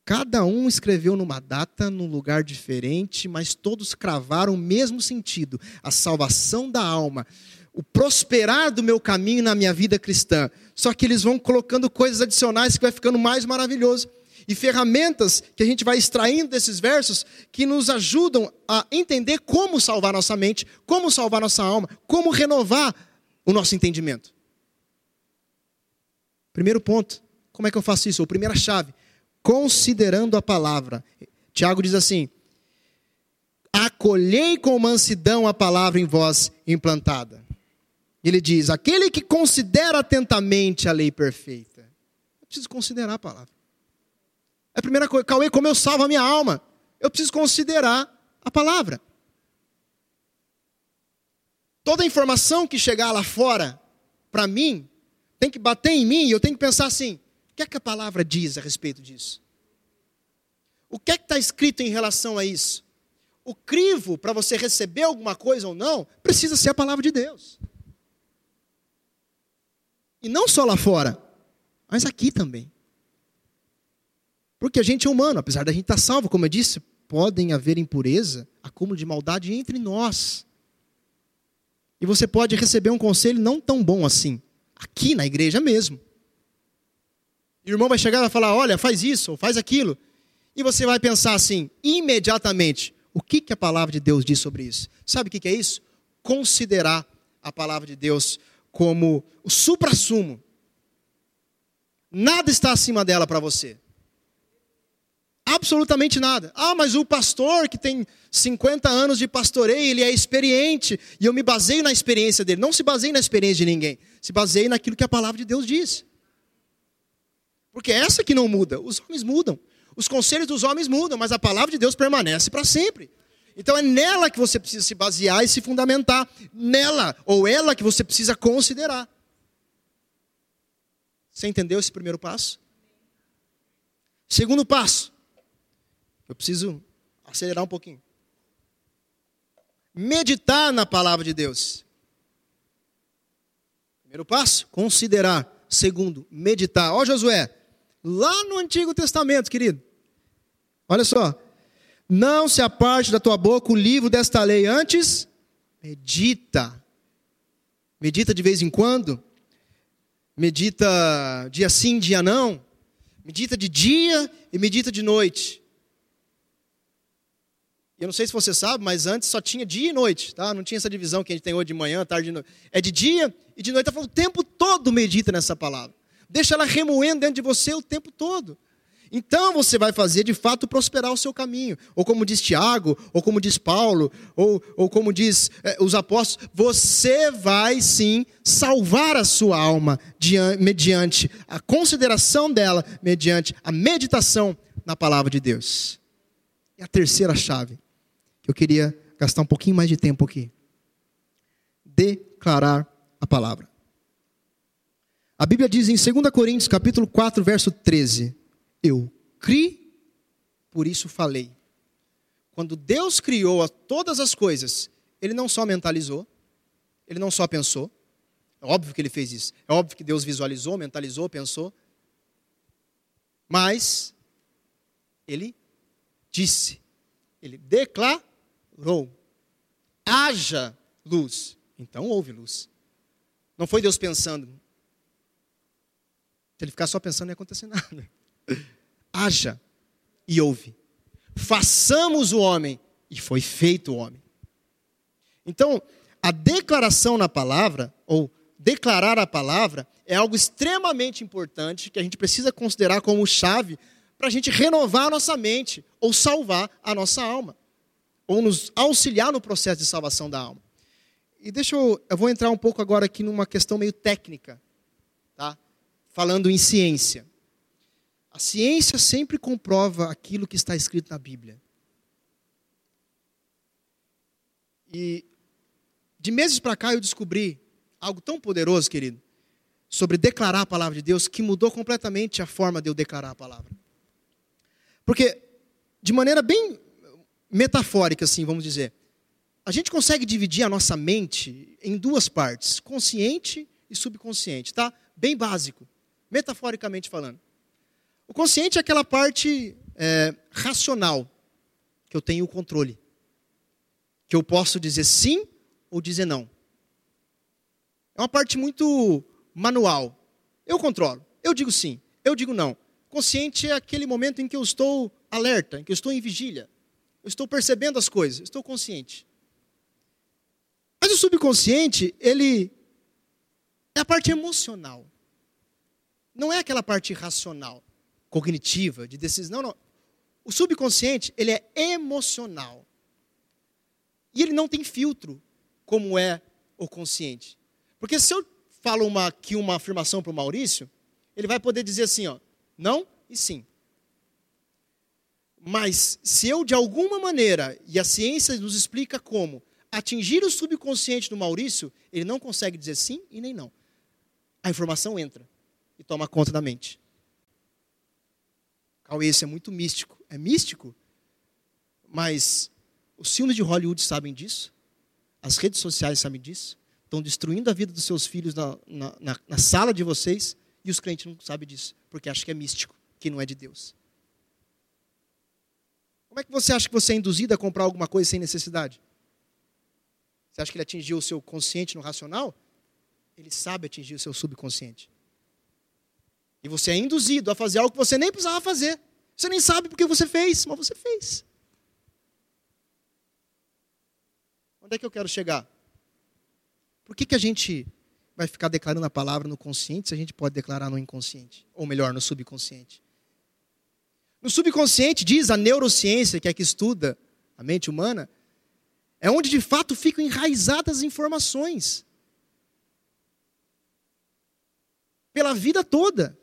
Cada um escreveu numa data, num lugar diferente, mas todos cravaram o mesmo sentido: a salvação da alma o prosperar do meu caminho na minha vida cristã. Só que eles vão colocando coisas adicionais que vai ficando mais maravilhoso. E ferramentas que a gente vai extraindo desses versos que nos ajudam a entender como salvar nossa mente, como salvar nossa alma, como renovar o nosso entendimento. Primeiro ponto, como é que eu faço isso? A primeira chave, considerando a palavra. Tiago diz assim: acolhei com mansidão a palavra em vós implantada. Ele diz: aquele que considera atentamente a lei perfeita. Eu preciso considerar a palavra. É a primeira coisa, Cauê, como eu salvo a minha alma? Eu preciso considerar a palavra. Toda informação que chegar lá fora, para mim, tem que bater em mim e eu tenho que pensar assim: o que é que a palavra diz a respeito disso? O que é que está escrito em relação a isso? O crivo para você receber alguma coisa ou não, precisa ser a palavra de Deus. E não só lá fora, mas aqui também. Porque a gente é humano, apesar da gente estar salvo, como eu disse, podem haver impureza, acúmulo de maldade entre nós. E você pode receber um conselho não tão bom assim, aqui na igreja mesmo. E o irmão vai chegar e vai falar: olha, faz isso, ou faz aquilo. E você vai pensar assim, imediatamente: o que, que a palavra de Deus diz sobre isso? Sabe o que, que é isso? Considerar a palavra de Deus como o supra-sumo. Nada está acima dela para você. Absolutamente nada. Ah, mas o pastor que tem 50 anos de pastoreio, ele é experiente, e eu me baseio na experiência dele. Não se baseie na experiência de ninguém, se baseie naquilo que a palavra de Deus diz. Porque é essa que não muda. Os homens mudam. Os conselhos dos homens mudam, mas a palavra de Deus permanece para sempre. Então é nela que você precisa se basear e se fundamentar. Nela, ou ela que você precisa considerar. Você entendeu esse primeiro passo? Segundo passo. Eu preciso acelerar um pouquinho. Meditar na palavra de Deus. Primeiro passo, considerar. Segundo, meditar. Ó Josué, lá no Antigo Testamento, querido. Olha só, não se aparte da tua boca o livro desta lei, antes medita. Medita de vez em quando. Medita dia sim, dia não. Medita de dia e medita de noite. Eu não sei se você sabe, mas antes só tinha dia e noite, tá? Não tinha essa divisão que a gente tem hoje de manhã, tarde e noite. É de dia e de noite. Tá o tempo todo medita nessa palavra. Deixa ela remoendo dentro de você o tempo todo. Então você vai fazer de fato prosperar o seu caminho. Ou como diz Tiago, ou como diz Paulo, ou, ou como diz eh, os apóstolos, você vai sim salvar a sua alma mediante a consideração dela, mediante a meditação na palavra de Deus. E a terceira chave, eu queria gastar um pouquinho mais de tempo aqui. Declarar a palavra. A Bíblia diz em 2 Coríntios, capítulo 4, verso 13: eu criei, por isso falei. Quando Deus criou todas as coisas, Ele não só mentalizou, Ele não só pensou, é óbvio que Ele fez isso, é óbvio que Deus visualizou, mentalizou, pensou, mas Ele disse, Ele declarou: haja luz. Então houve luz. Não foi Deus pensando. Se ele ficar só pensando, não ia acontecer nada haja e ouve. Façamos o homem e foi feito o homem. Então, a declaração na palavra, ou declarar a palavra, é algo extremamente importante que a gente precisa considerar como chave para a gente renovar a nossa mente, ou salvar a nossa alma, ou nos auxiliar no processo de salvação da alma. E deixa eu, eu vou entrar um pouco agora aqui numa questão meio técnica, tá? Falando em ciência. A ciência sempre comprova aquilo que está escrito na Bíblia. E de meses para cá eu descobri algo tão poderoso, querido, sobre declarar a palavra de Deus, que mudou completamente a forma de eu declarar a palavra. Porque, de maneira bem metafórica, assim, vamos dizer, a gente consegue dividir a nossa mente em duas partes, consciente e subconsciente, tá? Bem básico, metaforicamente falando. O consciente é aquela parte é, racional, que eu tenho o controle. Que eu posso dizer sim ou dizer não. É uma parte muito manual. Eu controlo. Eu digo sim, eu digo não. Consciente é aquele momento em que eu estou alerta, em que eu estou em vigília. Eu estou percebendo as coisas, estou consciente. Mas o subconsciente, ele é a parte emocional. Não é aquela parte racional cognitiva, de decisão. Não, não. O subconsciente, ele é emocional. E ele não tem filtro, como é o consciente. Porque se eu falo uma, aqui uma afirmação para o Maurício, ele vai poder dizer assim, ó, não e sim. Mas se eu, de alguma maneira, e a ciência nos explica como, atingir o subconsciente do Maurício, ele não consegue dizer sim e nem não. A informação entra e toma conta da mente. Cauê, isso é muito místico. É místico? Mas os filmes de Hollywood sabem disso? As redes sociais sabem disso? Estão destruindo a vida dos seus filhos na, na, na, na sala de vocês e os crentes não sabem disso, porque acham que é místico, que não é de Deus. Como é que você acha que você é induzido a comprar alguma coisa sem necessidade? Você acha que ele atingiu o seu consciente no racional? Ele sabe atingir o seu subconsciente. E você é induzido a fazer algo que você nem precisava fazer. Você nem sabe porque você fez, mas você fez. Onde é que eu quero chegar? Por que, que a gente vai ficar declarando a palavra no consciente se a gente pode declarar no inconsciente? Ou melhor, no subconsciente? No subconsciente, diz a neurociência, que é que estuda a mente humana, é onde de fato ficam enraizadas as informações. Pela vida toda.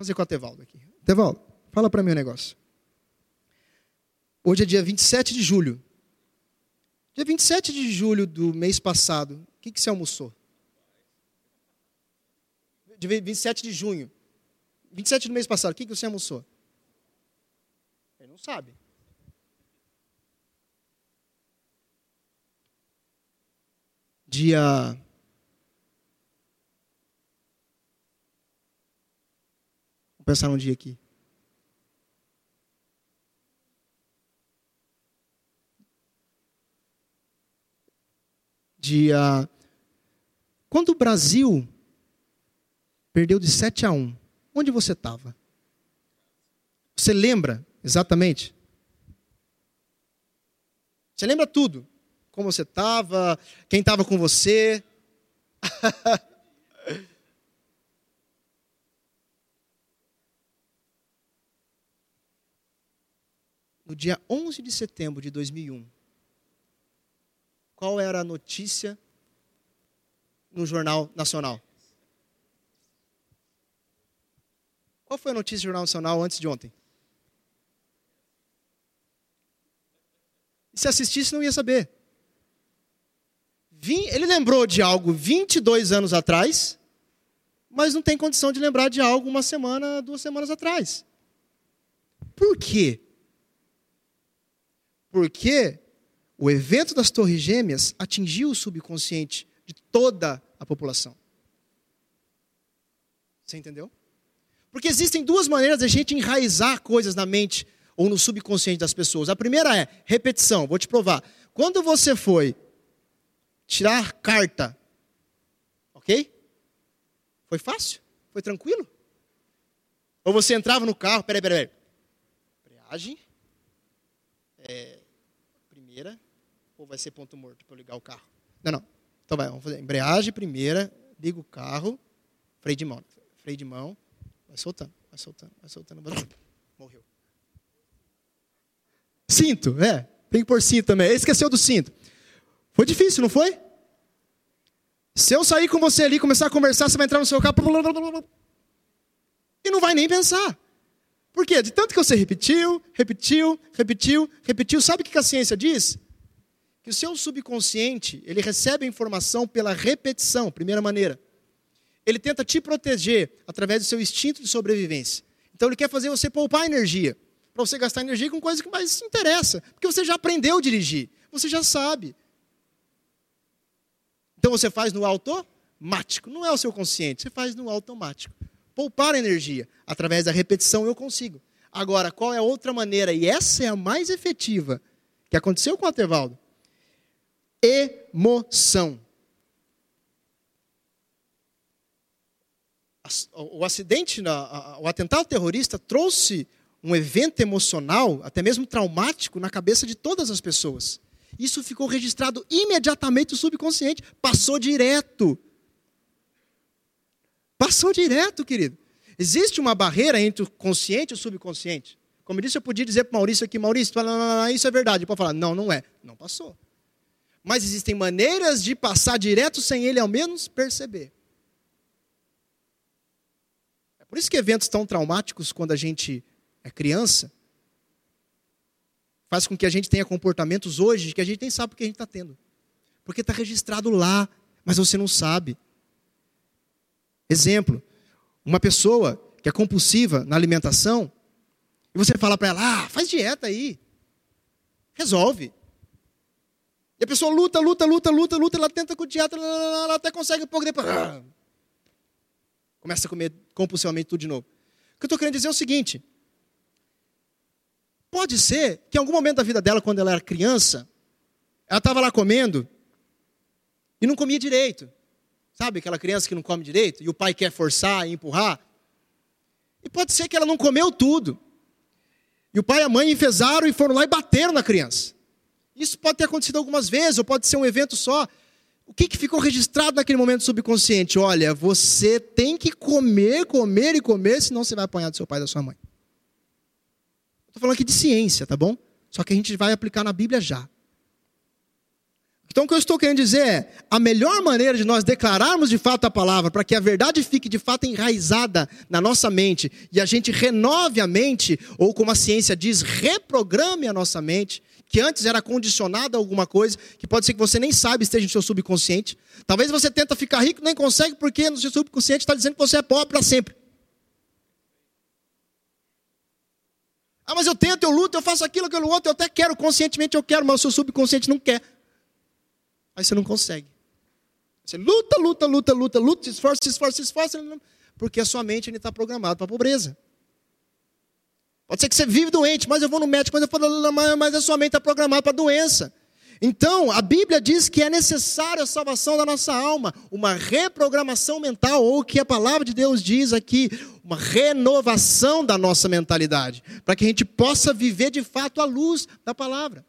fazer com o Atevaldo aqui. Atevaldo, fala para mim um negócio. Hoje é dia 27 de julho. Dia 27 de julho do mês passado, o que, que você almoçou? Dia 27 de junho. 27 do mês passado, o que, que você almoçou? Ele não sabe. Dia pensar um dia aqui. Dia. Quando o Brasil perdeu de 7 a 1, onde você estava? Você lembra exatamente? Você lembra tudo? Como você estava, quem estava com você. no dia 11 de setembro de 2001, qual era a notícia no Jornal Nacional? Qual foi a notícia do Jornal Nacional antes de ontem? Se assistisse, não ia saber. Ele lembrou de algo 22 anos atrás, mas não tem condição de lembrar de algo uma semana, duas semanas atrás. Por quê? Porque o evento das Torres Gêmeas atingiu o subconsciente de toda a população. Você entendeu? Porque existem duas maneiras de a gente enraizar coisas na mente ou no subconsciente das pessoas. A primeira é repetição. Vou te provar. Quando você foi tirar carta, ok? Foi fácil? Foi tranquilo? Ou você entrava no carro, peraí, peraí, peraí. É, primeira. Ou vai ser ponto morto para eu ligar o carro? Não, não. Então vai, vamos fazer. Embreagem primeira, liga o carro, freio de mão. Freio de mão, vai soltando, vai soltando, vai soltando. Morreu. Cinto, é. Tem que pôr cinto também. Ele esqueceu do cinto. Foi difícil, não foi? Se eu sair com você ali, começar a conversar, você vai entrar no seu carro e não vai nem pensar. Por quê? De tanto que você repetiu, repetiu, repetiu, repetiu. Sabe o que a ciência diz? Que o seu subconsciente, ele recebe a informação pela repetição, primeira maneira. Ele tenta te proteger através do seu instinto de sobrevivência. Então ele quer fazer você poupar energia para você gastar energia com coisas que mais te interessa, porque você já aprendeu a dirigir, você já sabe. Então você faz no automático, não é o seu consciente, você faz no automático. Poupar energia através da repetição eu consigo. Agora, qual é a outra maneira? E essa é a mais efetiva que aconteceu com o Atevaldo. Emoção. O acidente, o atentado terrorista trouxe um evento emocional, até mesmo traumático, na cabeça de todas as pessoas. Isso ficou registrado imediatamente no subconsciente, passou direto. Passou direto, querido. Existe uma barreira entre o consciente e o subconsciente. Como eu disse, eu podia dizer para Maurício aqui, Maurício, isso é verdade. Pode falar, não, não é. Não passou. Mas existem maneiras de passar direto sem ele ao menos perceber. Por isso que eventos tão traumáticos, quando a gente é criança, faz com que a gente tenha comportamentos hoje que a gente nem sabe o que a gente está tendo. Porque está registrado lá, mas você não sabe. Exemplo, uma pessoa que é compulsiva na alimentação, e você fala para ela, ah, faz dieta aí. Resolve. E a pessoa luta, luta, luta, luta, luta, ela tenta com dieta, ela até consegue um pouco depois. Começa a comer compulsivamente tudo de novo. O que eu estou querendo dizer é o seguinte: Pode ser que em algum momento da vida dela, quando ela era criança, ela estava lá comendo e não comia direito. Sabe aquela criança que não come direito e o pai quer forçar e empurrar? E pode ser que ela não comeu tudo. E o pai e a mãe enfesaram e foram lá e bateram na criança. Isso pode ter acontecido algumas vezes, ou pode ser um evento só. O que, que ficou registrado naquele momento subconsciente? Olha, você tem que comer, comer e comer, senão você vai apanhar do seu pai e da sua mãe. Estou falando aqui de ciência, tá bom? Só que a gente vai aplicar na Bíblia já. Então, o que eu estou querendo dizer é: a melhor maneira de nós declararmos de fato a palavra, para que a verdade fique de fato enraizada na nossa mente e a gente renove a mente, ou como a ciência diz, reprograme a nossa mente, que antes era condicionada a alguma coisa, que pode ser que você nem sabe esteja no seu subconsciente. Talvez você tenta ficar rico nem consegue, porque no seu subconsciente está dizendo que você é pobre para sempre. Ah, mas eu tento, eu luto, eu faço aquilo, aquilo outro, eu até quero, conscientemente eu quero, mas o seu subconsciente não quer. Aí você não consegue. Você luta, luta, luta, luta, luta, se esforça, se esforça, se esforça, porque a sua mente está programada para a pobreza. Pode ser que você vive doente, mas eu vou no médico, mas, eu falo, mas a sua mente está programada para doença. Então, a Bíblia diz que é necessária a salvação da nossa alma, uma reprogramação mental, ou o que a palavra de Deus diz aqui, uma renovação da nossa mentalidade, para que a gente possa viver de fato a luz da palavra.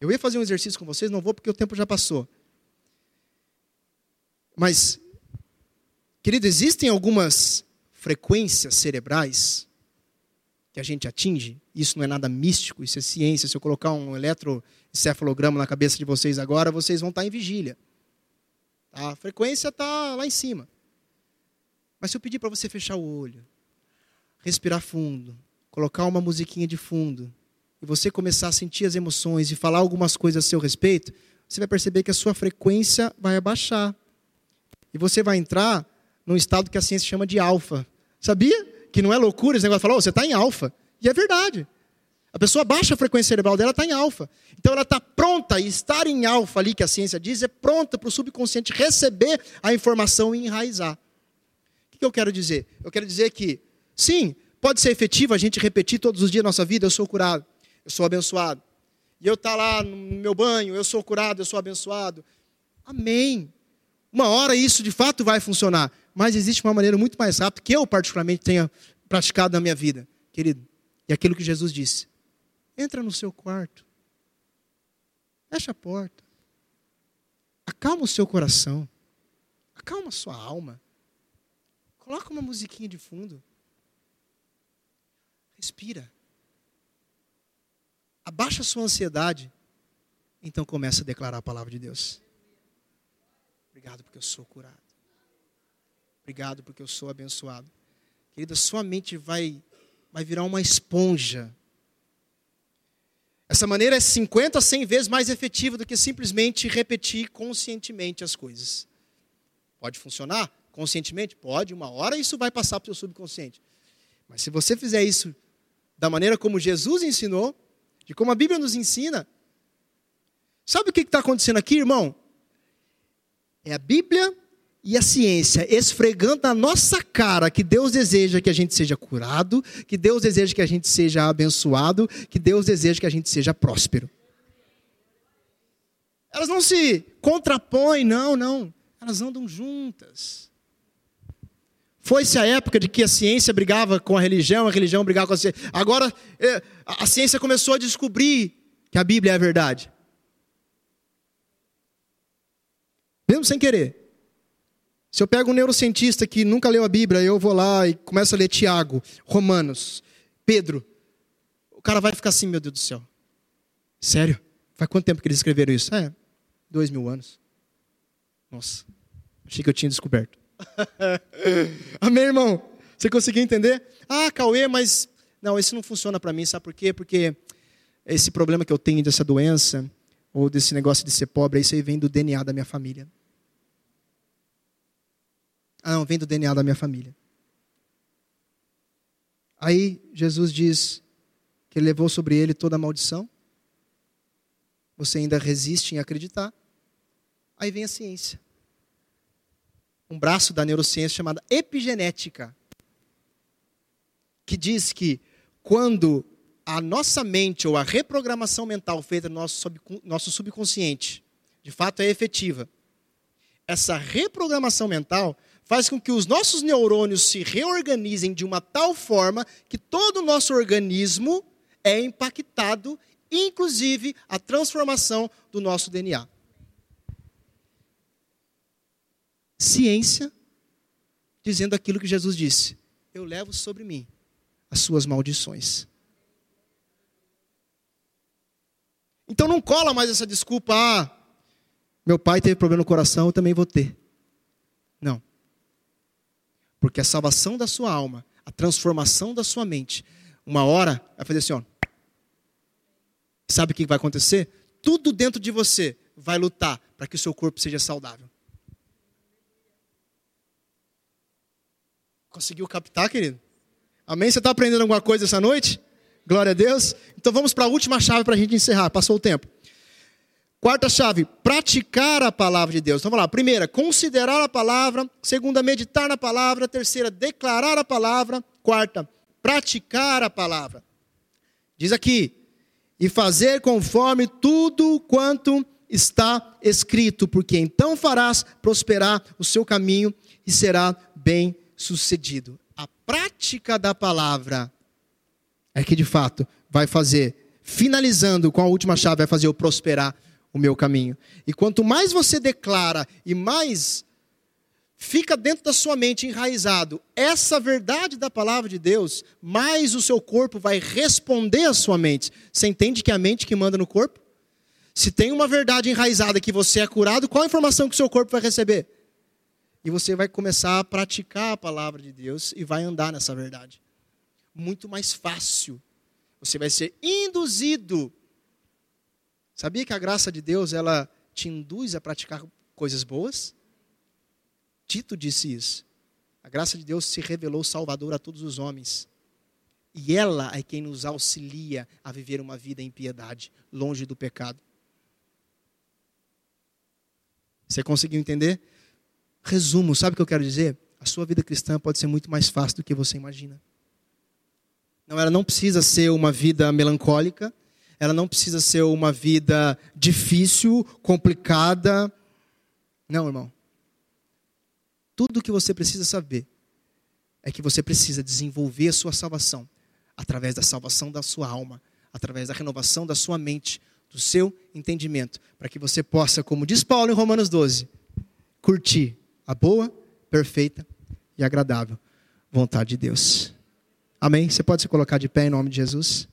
Eu ia fazer um exercício com vocês, não vou porque o tempo já passou. Mas, querido, existem algumas frequências cerebrais que a gente atinge, isso não é nada místico, isso é ciência. Se eu colocar um eletroencefalograma na cabeça de vocês agora, vocês vão estar em vigília. A frequência está lá em cima. Mas se eu pedir para você fechar o olho, respirar fundo, colocar uma musiquinha de fundo, e você começar a sentir as emoções e falar algumas coisas a seu respeito, você vai perceber que a sua frequência vai abaixar. E você vai entrar num estado que a ciência chama de alfa. Sabia? que não é loucura esse negócio de falar, oh, você está em alfa. E é verdade. A pessoa baixa a frequência cerebral dela, está em alfa. Então ela está pronta, e estar em alfa ali, que a ciência diz, é pronta para o subconsciente receber a informação e enraizar. O que eu quero dizer? Eu quero dizer que, sim, pode ser efetivo a gente repetir todos os dias nossa vida, eu sou curado, eu sou abençoado. E eu estar tá lá no meu banho, eu sou curado, eu sou abençoado. Amém. Uma hora isso de fato vai funcionar mas existe uma maneira muito mais rápida que eu, particularmente, tenha praticado na minha vida, querido. E aquilo que Jesus disse: entra no seu quarto, fecha a porta, acalma o seu coração, acalma a sua alma, coloca uma musiquinha de fundo, respira, abaixa a sua ansiedade, então começa a declarar a palavra de Deus. Obrigado porque eu sou curado. Obrigado porque eu sou abençoado. Querida, sua mente vai, vai virar uma esponja. Essa maneira é 50 a 100 vezes mais efetiva do que simplesmente repetir conscientemente as coisas. Pode funcionar? Conscientemente? Pode, uma hora isso vai passar para o seu subconsciente. Mas se você fizer isso da maneira como Jesus ensinou, de como a Bíblia nos ensina, sabe o que está acontecendo aqui, irmão? É a Bíblia e a ciência esfregando na nossa cara que Deus deseja que a gente seja curado, que Deus deseja que a gente seja abençoado, que Deus deseja que a gente seja próspero. Elas não se contrapõem, não, não. Elas andam juntas. Foi-se a época de que a ciência brigava com a religião, a religião brigava com a ciência. Agora é, a ciência começou a descobrir que a Bíblia é a verdade. Mesmo sem querer. Se eu pego um neurocientista que nunca leu a Bíblia, eu vou lá e começo a ler Tiago, Romanos, Pedro, o cara vai ficar assim, meu Deus do céu. Sério? Faz quanto tempo que eles escreveram isso? É, dois mil anos. Nossa, achei que eu tinha descoberto. Amém, irmão? Você conseguiu entender? Ah, Cauê, mas não, isso não funciona para mim, sabe por quê? Porque esse problema que eu tenho dessa doença, ou desse negócio de ser pobre, isso aí vem do DNA da minha família. Ah, não, vem do DNA da minha família. Aí Jesus diz que ele levou sobre ele toda a maldição. Você ainda resiste em acreditar. Aí vem a ciência. Um braço da neurociência chamada epigenética, que diz que quando a nossa mente ou a reprogramação mental feita no nosso, nosso subconsciente de fato é efetiva, essa reprogramação mental faz com que os nossos neurônios se reorganizem de uma tal forma que todo o nosso organismo é impactado, inclusive a transformação do nosso DNA. Ciência dizendo aquilo que Jesus disse: Eu levo sobre mim as suas maldições. Então não cola mais essa desculpa, ah, meu pai teve problema no coração, eu também vou ter. Porque a salvação da sua alma, a transformação da sua mente, uma hora vai fazer assim, ó. Sabe o que vai acontecer? Tudo dentro de você vai lutar para que o seu corpo seja saudável. Conseguiu captar, querido? Amém? Você está aprendendo alguma coisa essa noite? Glória a Deus. Então vamos para a última chave para a gente encerrar. Passou o tempo. Quarta chave, praticar a palavra de Deus. Então vamos lá. Primeira, considerar a palavra. Segunda, meditar na palavra. Terceira, declarar a palavra. Quarta, praticar a palavra. Diz aqui: e fazer conforme tudo quanto está escrito, porque então farás prosperar o seu caminho e será bem sucedido. A prática da palavra é que de fato vai fazer, finalizando com a última chave, vai fazer eu prosperar o meu caminho. E quanto mais você declara e mais fica dentro da sua mente enraizado essa verdade da palavra de Deus, mais o seu corpo vai responder à sua mente. Você entende que é a mente que manda no corpo? Se tem uma verdade enraizada que você é curado, qual a informação que o seu corpo vai receber? E você vai começar a praticar a palavra de Deus e vai andar nessa verdade. Muito mais fácil. Você vai ser induzido. Sabia que a graça de Deus, ela te induz a praticar coisas boas? Tito disse isso. A graça de Deus se revelou salvador a todos os homens. E ela é quem nos auxilia a viver uma vida em piedade, longe do pecado. Você conseguiu entender? Resumo, sabe o que eu quero dizer? A sua vida cristã pode ser muito mais fácil do que você imagina. Não, ela não precisa ser uma vida melancólica, ela não precisa ser uma vida difícil, complicada. Não, irmão. Tudo o que você precisa saber é que você precisa desenvolver a sua salvação através da salvação da sua alma, através da renovação da sua mente, do seu entendimento, para que você possa, como diz Paulo em Romanos 12, curtir a boa, perfeita e agradável vontade de Deus. Amém? Você pode se colocar de pé em nome de Jesus?